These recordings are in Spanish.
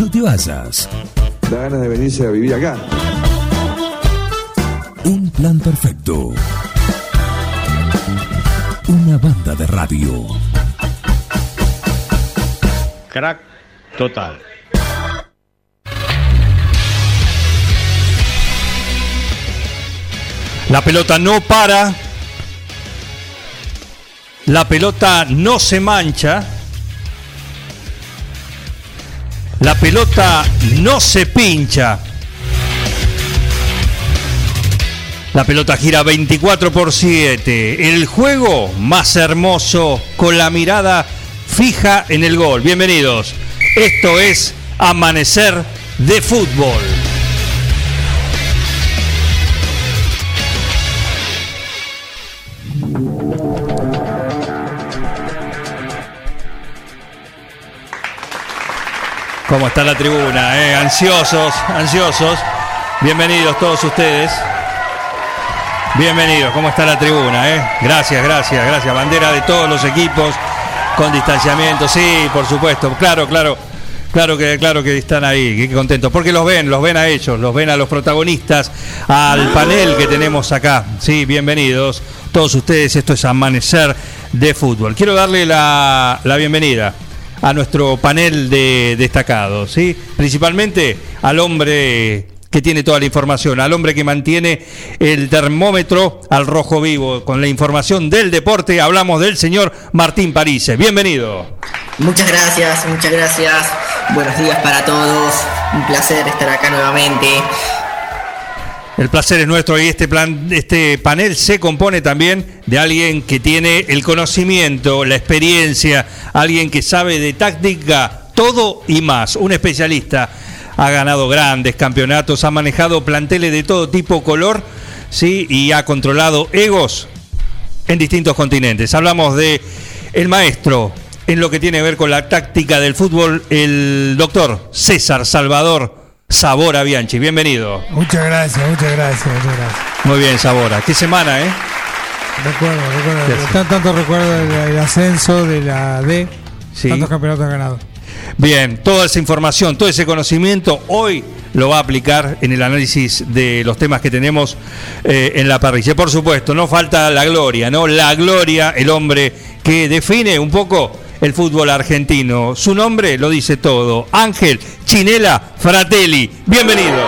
No te vayas. Da ganas de venirse a vivir acá. Un plan perfecto. Una banda de radio. Crack total. La pelota no para. La pelota no se mancha. La pelota no se pincha. La pelota gira 24 por 7. El juego más hermoso con la mirada fija en el gol. Bienvenidos. Esto es Amanecer de Fútbol. ¿Cómo está la tribuna? eh? Ansiosos, ansiosos. Bienvenidos todos ustedes. Bienvenidos, ¿cómo está la tribuna? eh? Gracias, gracias, gracias. Bandera de todos los equipos con distanciamiento, sí, por supuesto. Claro, claro. Claro que, claro que están ahí, qué contentos, porque los ven, los ven a ellos, los ven a los protagonistas, al panel que tenemos acá. Sí, bienvenidos todos ustedes, esto es Amanecer de Fútbol. Quiero darle la, la bienvenida a nuestro panel de destacados, ¿sí? principalmente al hombre que tiene toda la información, al hombre que mantiene el termómetro al rojo vivo. Con la información del deporte hablamos del señor Martín Parise. Bienvenido. Muchas gracias, muchas gracias. Buenos días para todos. Un placer estar acá nuevamente. El placer es nuestro y este plan, este panel se compone también de alguien que tiene el conocimiento, la experiencia, alguien que sabe de táctica, todo y más, un especialista. Ha ganado grandes campeonatos, ha manejado planteles de todo tipo, color, sí, y ha controlado egos en distintos continentes. Hablamos de el maestro en lo que tiene que ver con la táctica del fútbol, el doctor César Salvador Sabora Bianchi. Bienvenido. Muchas gracias, muchas gracias, muchas gracias. Muy bien, Sabora. ¿Qué semana, eh? Recuerdo, recuerdo. ¿Qué hace? Tan- tanto recuerdo del ascenso de la D. Sí. Tantos campeonatos ganados. Bien, toda esa información, todo ese conocimiento, hoy lo va a aplicar en el análisis de los temas que tenemos eh, en la parrilla. Por supuesto, no falta la gloria, ¿no? La gloria, el hombre que define un poco el fútbol argentino. Su nombre lo dice todo. Ángel Chinela Fratelli. Bienvenido.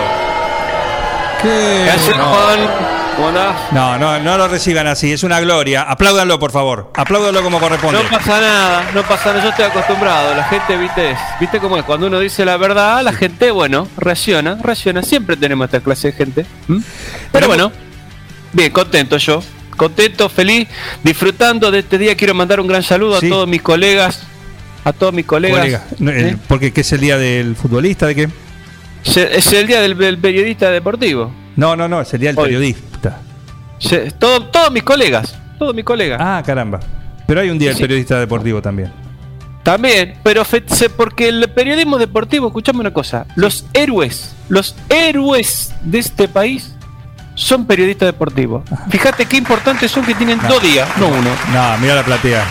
¿Qué? Gracias, Juan. ¿Cómo andás? No, no, no lo reciban así, es una gloria. Apláudanlo, por favor. Apláudanlo como corresponde. No pasa nada, no pasa nada, yo estoy acostumbrado. La gente, viste, viste cómo es. Cuando uno dice la verdad, la gente, bueno, reacciona, reacciona. Siempre tenemos esta clase de gente. ¿m? Pero bueno, bien, contento yo. Contento, feliz, disfrutando de este día. Quiero mandar un gran saludo Sí. a todos mis colegas. A todos mis colegas. Colega, ¿eh? porque ¿qué es el día del futbolista? ¿De qué? Se- Es el día del, del periodista deportivo. No, no, no, es el día del Hoy. periodista. Se- todo- todos mis colegas. Todos mis colegas. Ah, caramba. Pero hay un día del Sí. periodista deportivo también. También, pero fe- porque el periodismo deportivo, escuchame una cosa, los héroes, los héroes de este país son periodistas deportivos. Fíjate qué importantes son que tienen dos días, no uno. No, mira la platea.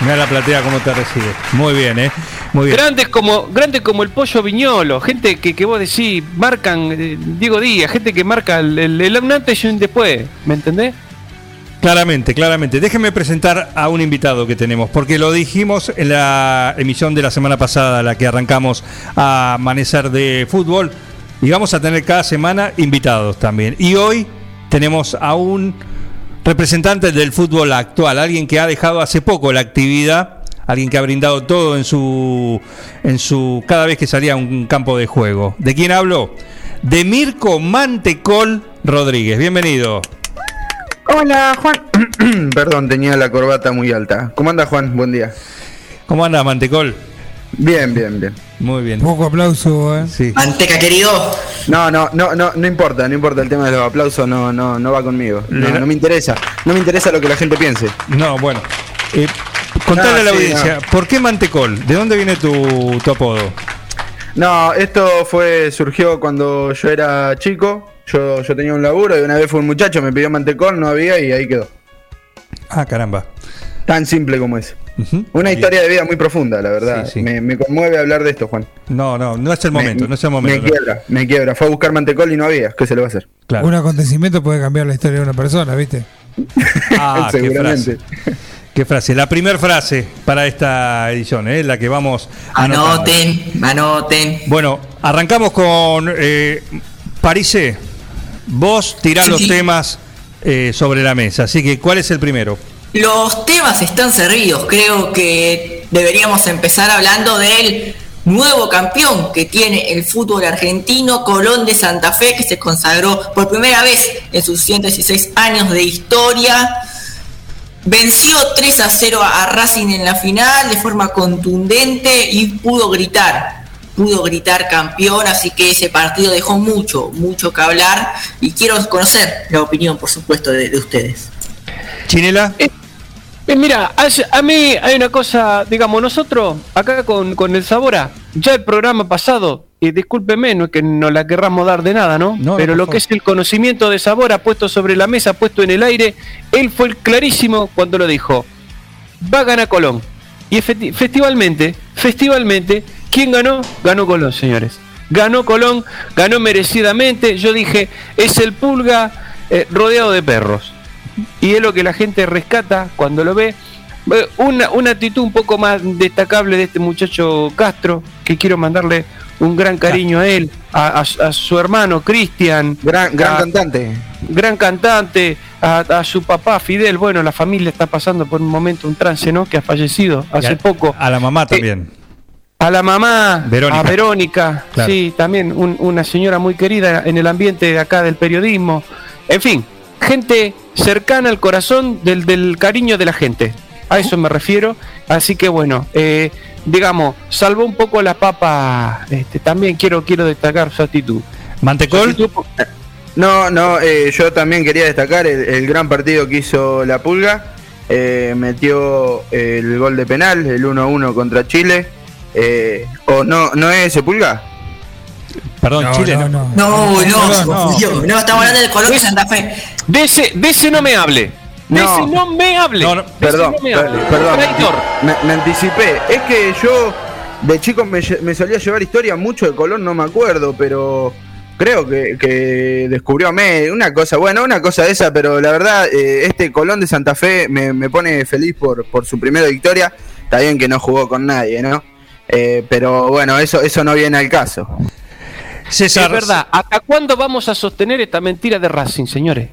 Mira la platea cómo te recibe. Muy bien, ¿eh? Muy bien. Grandes como, grandes como el pollo viñolo, gente que, que vos decís, marcan, eh, Diego Díaz, gente que marca el, el, antes y un después, ¿me entendés? Claramente, claramente. Déjenme presentar a un invitado que tenemos, porque lo dijimos en la emisión de la semana pasada, la que arrancamos a amanecer de fútbol, y vamos a tener cada semana invitados también. Y hoy tenemos a un representante del fútbol actual, alguien que ha dejado hace poco la actividad, alguien que ha brindado todo en su, en su cada vez que salía a un campo de juego. ¿De quién hablo? De Mirko Mantecol Rodríguez. Bienvenido. Hola, Juan. Perdón, tenía la corbata muy alta. ¿Cómo anda, Juan? Buen día. ¿Cómo anda Mantecol? Bien, bien, bien. Muy bien. Poco aplauso, ¿eh? Sí. Manteca querido. No, no, no, no, no importa, no importa el tema de los aplausos, no, no, no va conmigo. No, no me interesa. No me interesa lo que la gente piense. No, bueno. Eh, contale Ah, a la sí, audiencia, ¿por qué Mantecol? ¿De dónde viene tu, tu apodo? No, esto fue, surgió cuando yo era chico. Yo, yo tenía un laburo y una vez fue un muchacho, me pidió mantecol, no había y ahí quedó. Ah, caramba. Tan simple como es. Una historia de vida muy profunda, la verdad. Sí, sí. Me, me conmueve hablar de esto, Juan. No, no, no es el momento, me, no es el Me momento. no. quiebra, me quiebra. Fue a buscar mantecol y no había. ¿Qué se le va a hacer? Claro. Un acontecimiento puede cambiar la historia de una persona, ¿viste? Ah, qué Seguramente. frase. Qué frase. La primera frase para esta edición, ¿eh? la que vamos anotando. Anoten, anoten. Bueno, arrancamos con eh, Parise. Vos tirás Sí, los sí. temas eh, sobre la mesa. Así que, ¿cuál es el primero? Los temas están servidos. Creo que deberíamos empezar hablando del nuevo campeón que tiene el fútbol argentino, Colón de Santa Fe, que se consagró por primera vez en sus 116 años de historia. Venció 3 a 0 a Racing en la final de forma contundente y pudo gritar. Pudo gritar campeón, así que ese partido dejó mucho, mucho que hablar. Y quiero conocer la opinión, por supuesto, de, de ustedes. Chinela. Eh, mira, a, mí hay una cosa, digamos, nosotros acá con, con el Sabora, ya el programa pasado, y discúlpeme, no es que no la querramos dar de nada, ¿no? No, Pero lo que es el conocimiento de Sabora puesto sobre la mesa, puesto en el aire, él fue el clarísimo cuando lo dijo. Va a ganar Colón. Y efecti- festivalmente, festivalmente, ¿quién ganó? Ganó Colón, señores. Ganó Colón, ganó merecidamente. Yo dije, es el pulga eh, rodeado de perros y es lo que la gente rescata cuando lo ve. Eh, Una, una actitud un poco más destacable de este muchacho Castro, que quiero mandarle un gran cariño a él, a, a- a su hermano Cristian, Gran, gran a- cantante. gran cantante, a, a su papá Fidel. Bueno, la familia está pasando por un momento, un trance, ¿no? Que ha fallecido hace a- poco. A la mamá también. A la mamá, Verónica. a Verónica, Claro. sí, también un- una señora muy querida en el ambiente de acá del periodismo. En fin, gente cercana al corazón del, del cariño de la gente. A eso me refiero. Así que bueno, eh, digamos, salvo un poco la papa, este, también quiero, quiero destacar su actitud. Su Mantecol. actitud- No, no, eh, yo también quería destacar el, el gran partido que hizo la Pulga. Eh, metió el gol de penal, el 1-1 contra Chile. Eh, ¿O no, no es ese Pulga? Perdón, No, Chile. no, ¿no? no. No, no, no, se no. confundió. no, estamos hablando del Colón de Santa Fe. De ese, de ese no me hable. De No. ese no me hable. No, no, Perdón, no me hable. perdón, me, me anticipé. Es que yo de chico me, solía llevar historia mucho de Colón, no me acuerdo, pero creo que, que descubrió a Messi, una cosa, bueno, una cosa de esa, pero la verdad, eh, este Colón de Santa Fe me, me pone feliz por, por su primera victoria. Está bien que no jugó con nadie, ¿no? Eh, pero bueno, eso, eso no viene al caso. César. Es verdad. ¿Hasta cuándo vamos a sostener esta mentira de Racing, señores?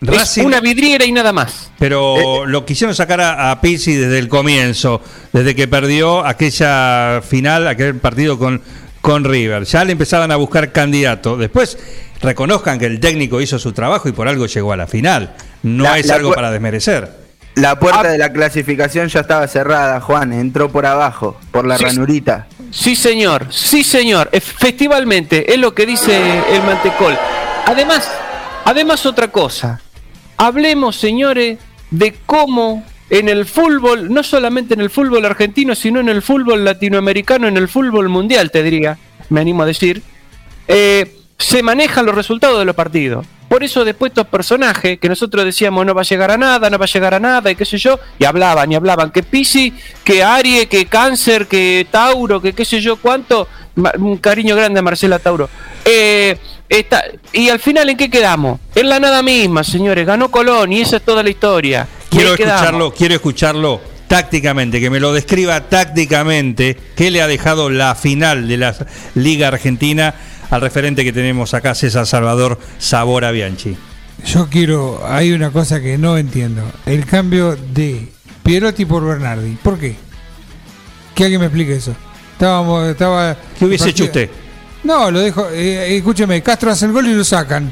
Racing- Es una vidriera y nada más. Pero lo quisieron sacar a, a Pizzi desde el comienzo, desde que perdió aquella final, aquel partido con, con River. Ya le empezaban a buscar candidato. Después reconozcan que el técnico hizo su trabajo y por algo llegó a la final. No La- es la algo para desmerecer. La puerta Ah. de la clasificación ya estaba cerrada, Juan, entró por abajo, por la sí. ranurita. Sí, señor. Sí, señor. Festivalmente, es lo que dice el mantecol. Además, además otra cosa. Hablemos, señores, de cómo en el fútbol, no solamente en el fútbol argentino, sino en el fútbol latinoamericano, en el fútbol mundial, te diría, me animo a decir, eh, se manejan los resultados de los partidos. Por eso después estos personajes que nosotros decíamos no va a llegar a nada, no va a llegar a nada y qué sé yo, y hablaban y hablaban que Pisi, que Arie, que Cáncer, que Tauro, que qué sé yo cuánto, un cariño grande a Marcela Tauro. Eh, está- y al final en qué quedamos? En la nada misma, señores, ganó Colón y esa es toda la historia. Quiero quedamos. escucharlo, quiero escucharlo tácticamente, que me lo describa tácticamente, qué le ha dejado la final de la Liga Argentina al referente que tenemos acá, César Salvador Sabora Bianchi. Yo quiero, hay una cosa que no entiendo. El cambio de Pierotti por Bernardi. ¿Por qué? Que alguien me explique eso. Estábamos, estaba. ¿Qué hubiese hecho usted? No, lo dejo. eh, escúcheme, Castro hace el gol y lo sacan.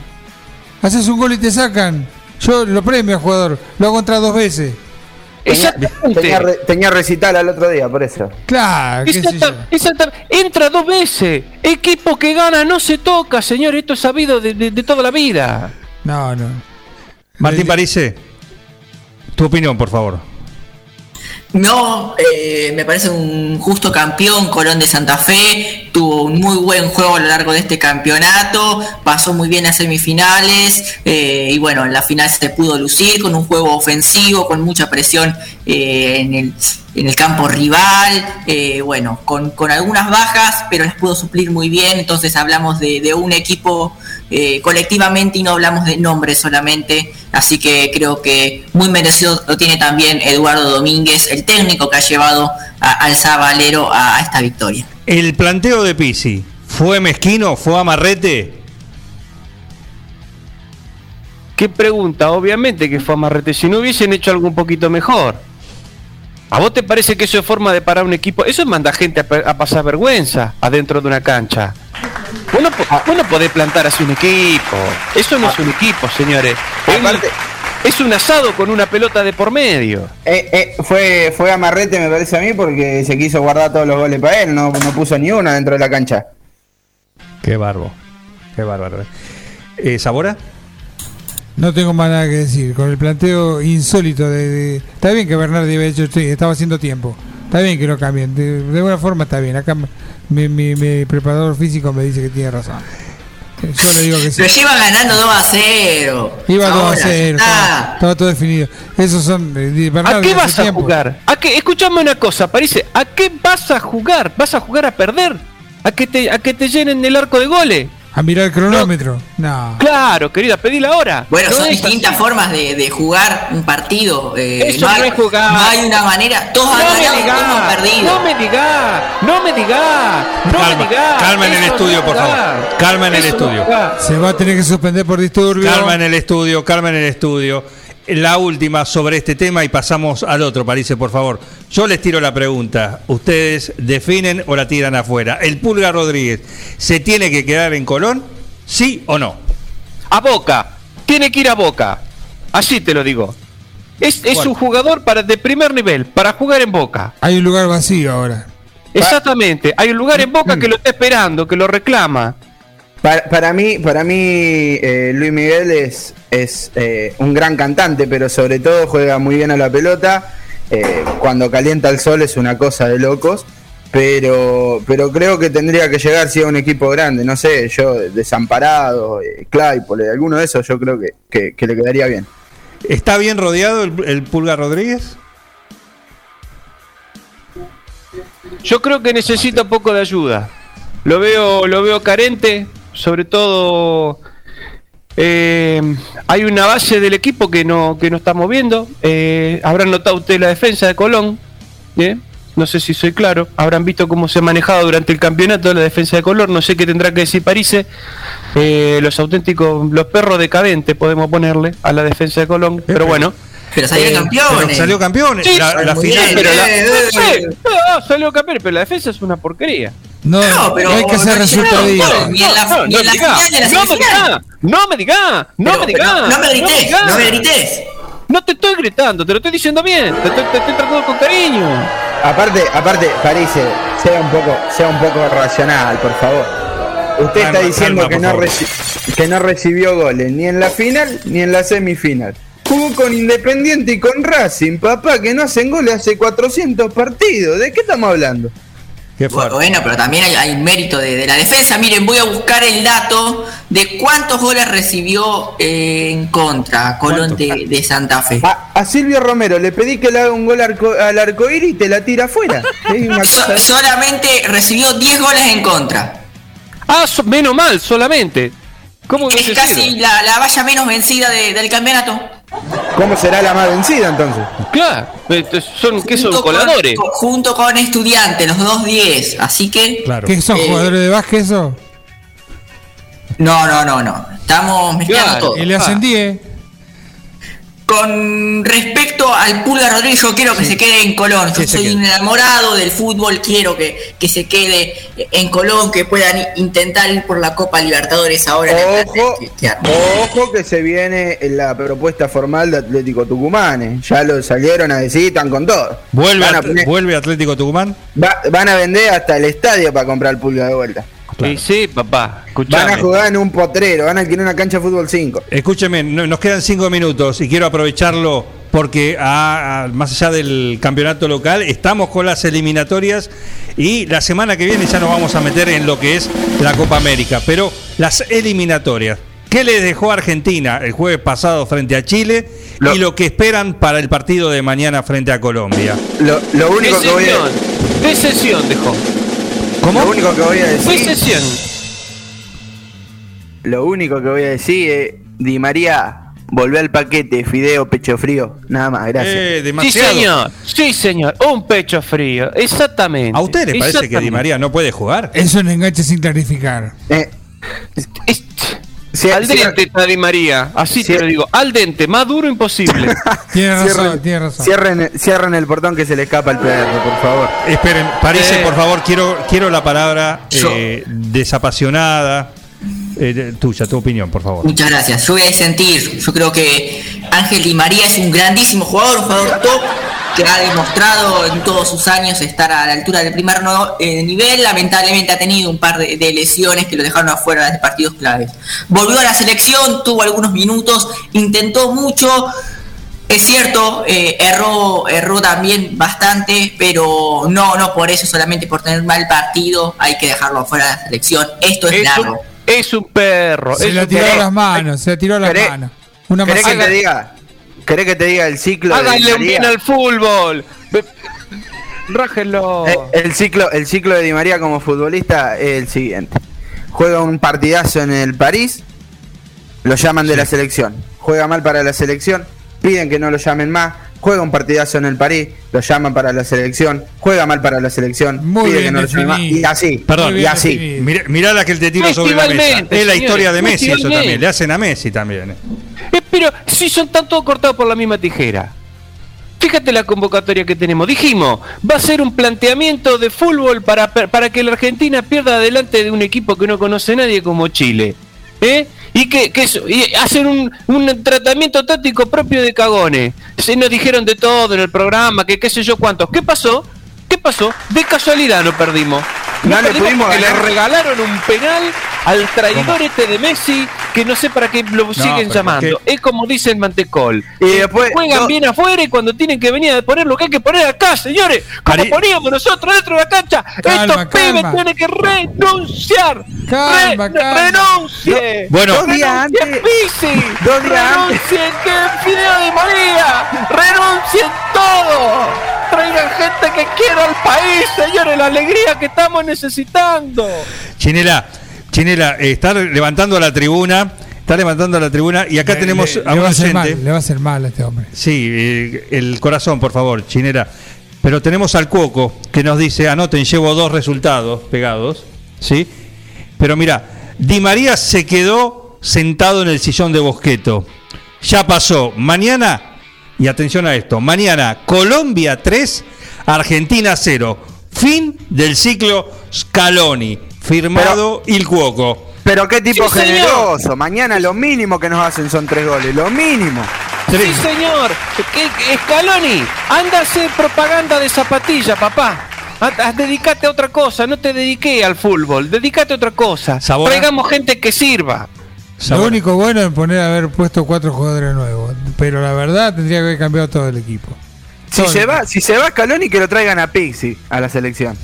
Haces un gol y te sacan. Yo lo premio al jugador. Lo hago contra dos veces. Exactamente. Tenía, re- tenía recital al otro día, por eso. Claro, qué sé yo. Exacta- exacta- entra dos veces. Equipo que gana no se toca, señor. Esto es sabido de, de- de toda la vida. No, no. Martín Parise, tu opinión, por favor. No, eh, me parece un justo campeón, Colón de Santa Fe, tuvo un muy buen juego a lo largo de este campeonato, pasó muy bien a semifinales. Eh, y bueno, en la final se pudo lucir con un juego ofensivo, con mucha presión eh, en, el, en el campo rival, eh, bueno, con, con algunas bajas, pero las pudo suplir muy bien, entonces hablamos de, de un equipo eh, colectivamente y no hablamos de nombres solamente, así que creo que muy merecido lo tiene también Eduardo Domínguez, el técnico que ha llevado a- al Zabalero a, a esta victoria. El planteo de Pisi, ¿fue mezquino? ¿Fue amarrete? ¿Qué pregunta? Obviamente que fue amarrete. Si no hubiesen hecho algo un poquito mejor. ¿A vos te parece que eso es forma de parar un equipo? Eso manda gente a pasar vergüenza adentro de una cancha. Vos no, po- vos no podés plantar así un equipo. Eso no es un equipo, señores. Es un- Aparte- es un asado con una pelota de por medio. Eh, eh, fue, fue amarrete, me parece a mí, porque se quiso guardar todos los goles para él, no, no puso ni una dentro de la cancha. Qué barbo. Qué bárbaro. Eh, ¿Sabora? No tengo más nada que decir. Con el planteo insólito de. de- está bien que Bernardi había hecho, sí, estaba haciendo tiempo. Está bien que lo cambien. De, de alguna forma está bien. Acá mi, mi- mi preparador físico me dice que tiene razón. Yo le digo que sí. Pero ganando 2 a 0. Iba 2 a Ahora, 0. ya Estaba, todo definido. Esos son. eh, ¿A qué vas a tiempo. jugar? ¿A qué? Escuchame una cosa, parece. ¿A qué vas a jugar? ¿Vas a jugar a perder? ¿A que te, a que te llenen el arco de goles? A mirar el cronómetro. No. Claro, querida, pedí la hora. Bueno, No son distintas así. formas de, de jugar un partido. eh, Eso hay, no es jugar. no hay una manera. Todos han No me ganado todos han perdido. no me digas, no me digas, no Calma, me digas. calma en el Eso no estudio, es por favor. Calma en el Eso no es estudio. Se va a tener que suspender por disturbio. Calma en el estudio, calma en el estudio. La última sobre este tema y pasamos al otro, Parece, por favor. Yo les tiro la pregunta. ¿Ustedes definen o la tiran afuera? ¿El Pulga Rodríguez se tiene que quedar en Colón? ¿Sí o no? A Boca, tiene que ir a Boca. Así te lo digo. Es, es Bueno. un jugador para de primer nivel, para jugar en Boca. Hay un lugar vacío ahora. Exactamente. Hay un lugar en Mm. Boca que lo está esperando, que lo reclama. Para, para mí, para mí eh, Luis Miguel es, es eh, un gran cantante, pero sobre todo juega muy bien a la pelota. Eh, cuando calienta el sol es una cosa de locos. Pero, pero creo que tendría que llegar si a un equipo grande. No sé, yo, Desamparado, eh, Claypole, alguno de esos, yo creo que, que- que le quedaría bien. ¿Está bien rodeado el, el Pulga Rodríguez? Yo creo que necesita un poco de ayuda. Lo veo, lo veo carente, sobre todo eh, hay una base del equipo que no, que no está moviendo. Eh, habrán notado ustedes la defensa de Colón. ¿eh? No sé si soy claro. Habrán visto cómo se ha manejado durante el campeonato la defensa de Colón. No sé qué tendrá que decir París. Eh, los auténticos, los perros decadentes podemos ponerle a la defensa de Colón. Pero bueno. Pero salieron Eh, campeones. Pero salió campeón. Sí, la, la final, bien, Pero la, eh, no eh, sé, no, salió campeón, pero la defensa es una porquería. No, No, pero no hay que hacer no resultadista. Ni en la- ni en la diga, final ni en la no me semifinal. diga, no me diga, no me no, no grites, no me grites. No te estoy gritando, te lo estoy diciendo bien, te, estoy- te estoy tratando con cariño. Aparte, aparte, París, eh, sea un poco, sea un poco racional, por favor. Usted Calma, está diciendo calma, que, no que no recibió goles ni en la final ni en la semifinal. Jugó con Independiente y con Racing, papá, que no hacen goles hace 400 partidos. ¿De qué estamos hablando? Qué. Bueno, pero también hay, hay mérito de, de la defensa. Miren, voy a buscar el dato de cuántos goles recibió eh, en contra Colón de, de Santa Fe. A, a Silvio Romero le pedí que le haga un gol arco- al arcoíris y te la tira afuera. So- solamente recibió 10 goles en contra. Ah, so- menos mal, solamente. ¿Cómo Es casi la, la valla menos vencida de- del campeonato. ¿Cómo será la más vencida entonces? Claro, son, ¿qué son? Junto Coladores. con- junto con estudiantes, los dos 10. Así que. Claro. ¿Qué son Eh, jugadores de básquet eso? No, no, no, no. Estamos mezclando Claro. todo. Y le ascendí, ¿eh? Con respecto al Pulga Rodríguez, yo quiero que se quede en Colón. Yo Sí, soy un enamorado del fútbol, quiero que, que se quede en Colón, que puedan intentar ir por la Copa Libertadores ahora. en el Ojo, que- ojo que se viene la propuesta formal de Atlético Tucumán. eh. Ya lo salieron a decir, están con todo. ¿Vuelve, van, a At- poner- ¿Vuelve Atlético Tucumán? va- van a vender hasta el estadio para comprar el pulga de vuelta. Sí, sí, papá, Van a jugar en un potrero, van a alquilar una cancha de fútbol 5. Escúcheme, no- nos quedan cinco minutos y quiero aprovecharlo porque a- a- más allá del campeonato local, estamos con las eliminatorias y la semana que viene ya nos vamos a meter en lo que es la Copa América. Pero las eliminatorias, ¿Qué les dejó Argentina el jueves pasado frente a Chile Lo- y lo que esperan para el partido de mañana frente a Colombia? Lo, lo ¿Qué único que voy sesión? a, ¿Qué sesión dejó? ¿Cómo? lo único que voy a ¿Qué decir, sesión? lo único que voy a decir es Di María, volvé al paquete, fideo, pecho frío, nada más, gracias. Eh, Sí, demasiado. señor. Sí, señor. Un pecho frío. Exactamente. ¿A usted le parece que Di. María no puede jugar? Es un enganche sin clarificar. Eh, Es- si- al si- dente Di María. Así Sí. te lo digo. Al dente. Más duro imposible. Tiene razón, Cierren, tiene razón. cierren, cierren el portón que se le escapa al perro, por favor. Esperen, parece, Eh. por favor, quiero, quiero la palabra eh, desapasionada. eh, tuya, tu opinión, por favor. Muchas gracias. Yo voy a sentir, yo creo que Ángel Di María es un grandísimo jugador, un jugador top que ha demostrado en todos sus años estar a la altura del primer no- eh, nivel. Lamentablemente ha tenido un par de, de lesiones que lo dejaron afuera de partidos claves. Volvió a la selección, tuvo algunos minutos, intentó mucho. Es cierto, eh, erró, erró también bastante, pero no, no por eso, solamente por tener mal partido, hay que dejarlo afuera de la selección. Esto es, es, largo. un, es un perro. Se un tiró a perro. las manos, se la tiró a las ¿Querés- manos. Una ¿Querés que te diga? ¿Querés que te diga el ciclo de Di Háganle un María? bien al fútbol. Rájenlo. Eh, el ciclo el ciclo de Di María como futbolista es el siguiente. Juega un partidazo en el París, lo llaman de la selección. Juega mal para la selección, piden que no lo llamen más. Juega un partidazo en el París, lo llaman para la selección. Juega mal para la selección, Muy piden bien que no lo llamen más. Y así, Perdón, y así. Mirá, mirá la que él te tira sobre la mesa. Es la historia de Messi, eso también. Le hacen a Messi también. Pero si son tan todos cortados por la misma tijera. Fíjate la convocatoria que tenemos. Dijimos, va a ser un planteamiento de fútbol para, para que la Argentina pierda delante de un equipo que no conoce nadie como Chile. ¿Eh? Y que, que eso- y hacen un, un tratamiento táctico propio de cagones. Se nos dijeron de todo en el programa, que qué sé yo cuántos. ¿Qué pasó? ¿Qué pasó? De casualidad no perdimos. No le perdimos pudimos porque le regalaron un penal al traidor este de Messi que no sé para qué lo siguen llamando. ¿por Es como dice el Mantecol. Y después- Juegan no- bien afuera y cuando tienen que venir a poner lo que hay que poner acá, señores. Como Ari- poníamos nosotros dentro de la cancha. Calma, Estos pibes tienen que renunciar. Calma, calma. Renuncie. Bueno. Dos días Renuncie, antes- dos días antes- Renuncien que Fideo de María. Renuncien todo. Traigan gente que quiera al país, señores. La alegría que estamos necesitando. Chinela, Chinela, eh, está levantando la tribuna. Está levantando la tribuna y acá Le- tenemos le, a le un va a oyente. mal, le va a hacer mal a este hombre. Sí, eh, el corazón, por favor, Chinera. Pero tenemos al Cuoco que nos dice, anoten, llevo dos resultados pegados, ¿sí? Pero mira, Di María se quedó sentado en el sillón de Bosqueto. Ya pasó. Mañana, y atención a esto, mañana Colombia 3, Argentina 0. Fin del ciclo Scaloni. Firmado Il Cuoco. Pero qué tipo Sí, señor. generoso. Mañana lo mínimo que nos hacen son tres goles. Lo mínimo. Sí, señor. ¿Qué, qué- Scaloni, anda a hacer propaganda de zapatilla, papá. A- a- dedicate a otra cosa, no te dediqué al fútbol, dedicate a otra cosa. Sabora. Traigamos gente que sirva. Lo único bueno es poner haber puesto cuatro jugadores nuevos. Pero la verdad tendría que haber cambiado todo el equipo. Si Todo se el va, si se va Scaloni que lo traigan a Pixi a la selección.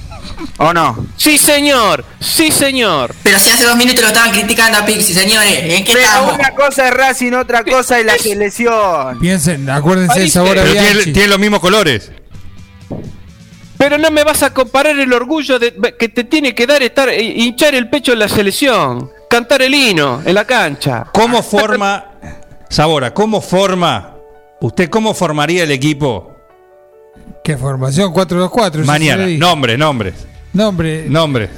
¿O no? Sí, señor, sí, señor. Pero si hace dos minutos lo estaban criticando a Pixi, señores, ¿en qué Pero estamos? una cosa es Racing, otra cosa es la selección. Piensen, acuérdense del sabor a Pero tiene, los mismos colores. Pero no me vas a comparar el orgullo de, que te tiene que dar estar eh, hinchar el pecho en la selección, cantar el hino en la cancha. ¿Cómo forma, Sabora, cómo forma, usted cómo formaría el equipo ¿Qué formación? 4-2-4. eso mañana? Nombre, nombre, Nombre. nombre.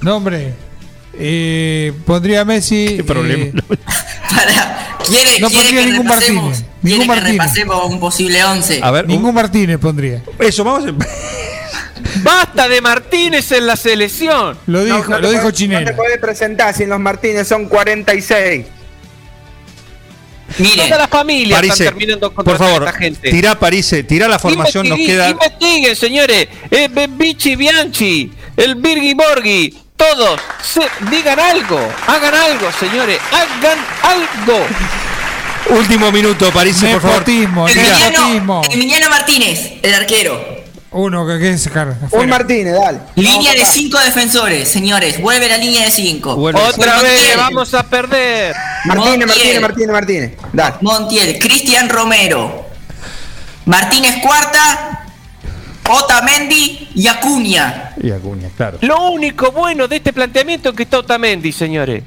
Nombre. Eh, pondría a Messi. ¿Qué problema? eh, Para- ¿Quiere, No quiere pondría que ningún Martínez, ningún Martínez. repasemos un posible 11? A ver, ningún Martínez pondría. un- eso, vamos a... Basta de Martínez en la selección. Lo dijo, No, no te lo dijo podés- No te podés presentar sin los Martínez, son 46. Miren, Toda la familia Parise, están terminando con por favor, esta gente. tirá París, tirá la formación, nos queda... Investiguen, señores. Eh, Bichi Bianchi, el Birgi Borghi, todos. se- digan algo. Hagan algo, señores. Hagan algo. Último minuto, París, por favor. Nepotismo. Emiliano Martínez, el arquero. Uno que que sacar. Un. Martínez, dale. Línea de cinco defensores, señores. Vuelve la línea de cinco. Vuelve. Otra Montiel. vez vamos a perder. Martínez. Martínez, Martínez, Martínez. Dale. Montiel, Cristian Romero, Martínez Cuarta, Otamendi y Acuña. Y Acuña, claro. Lo único bueno de este planteamiento es que está Otamendi, señores.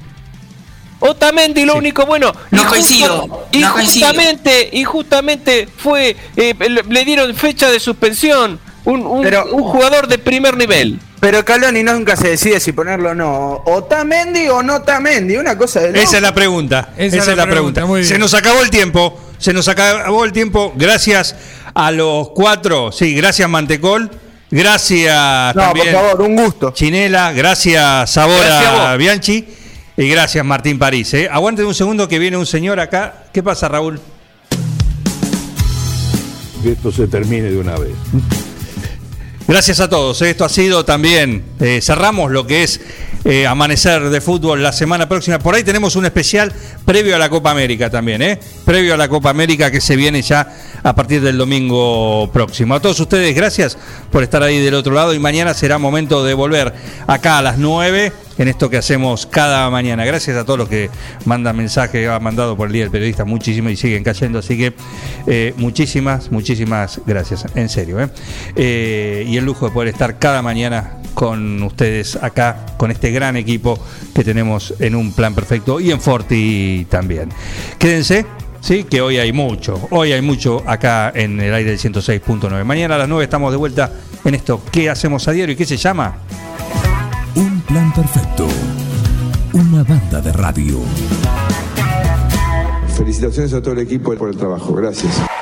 Otamendi, lo Sí. único bueno. No Y coincido, Y no coincido. justamente, y justamente fue, eh, le dieron fecha de suspensión. Un, un- Pero- un jugador de primer nivel. Pero Caloni nunca se decide si ponerlo o no. O Tamendi o no Tamendi. Una cosa de loco. Esa es la pregunta. Esa, es la pregunta. Se nos acabó el tiempo. Se nos acabó el tiempo. Gracias a los cuatro. Sí, gracias Mantecol. Gracias No, también por favor, un gusto. Chinela. Gracias Sabora Gracias a vos. Bianchi. Y gracias Martín París. ¿eh? Aguanten un segundo que viene un señor acá. ¿Qué pasa, Raúl? Que esto se termine de una vez. Gracias a todos. Esto ha sido también. eh, cerramos lo que es eh, Amanecer de Fútbol la semana próxima. Por ahí tenemos un especial previo a la Copa América también, ¿eh? Previo a la Copa América que se viene ya a partir del domingo próximo. A todos ustedes, gracias por estar ahí del otro lado. Y mañana será momento de volver acá a las 9 en esto que hacemos cada mañana. Gracias a todos los que mandan mensajes, ha mandado por el Día del Periodista muchísimo y siguen cayendo. Así que eh, muchísimas, muchísimas gracias. En serio. ¿eh? Eh, y el lujo de poder estar cada mañana con ustedes acá, con este gran equipo que tenemos en un plan perfecto y en Forti también. Quédense. Sí, que hoy hay mucho, hoy hay mucho acá en el aire del 106.9. Mañana a las 9 estamos de vuelta en esto. ¿Qué hacemos a diario y qué se llama? Un plan perfecto. Una banda de radio. Felicitaciones a todo el equipo por el trabajo. Gracias.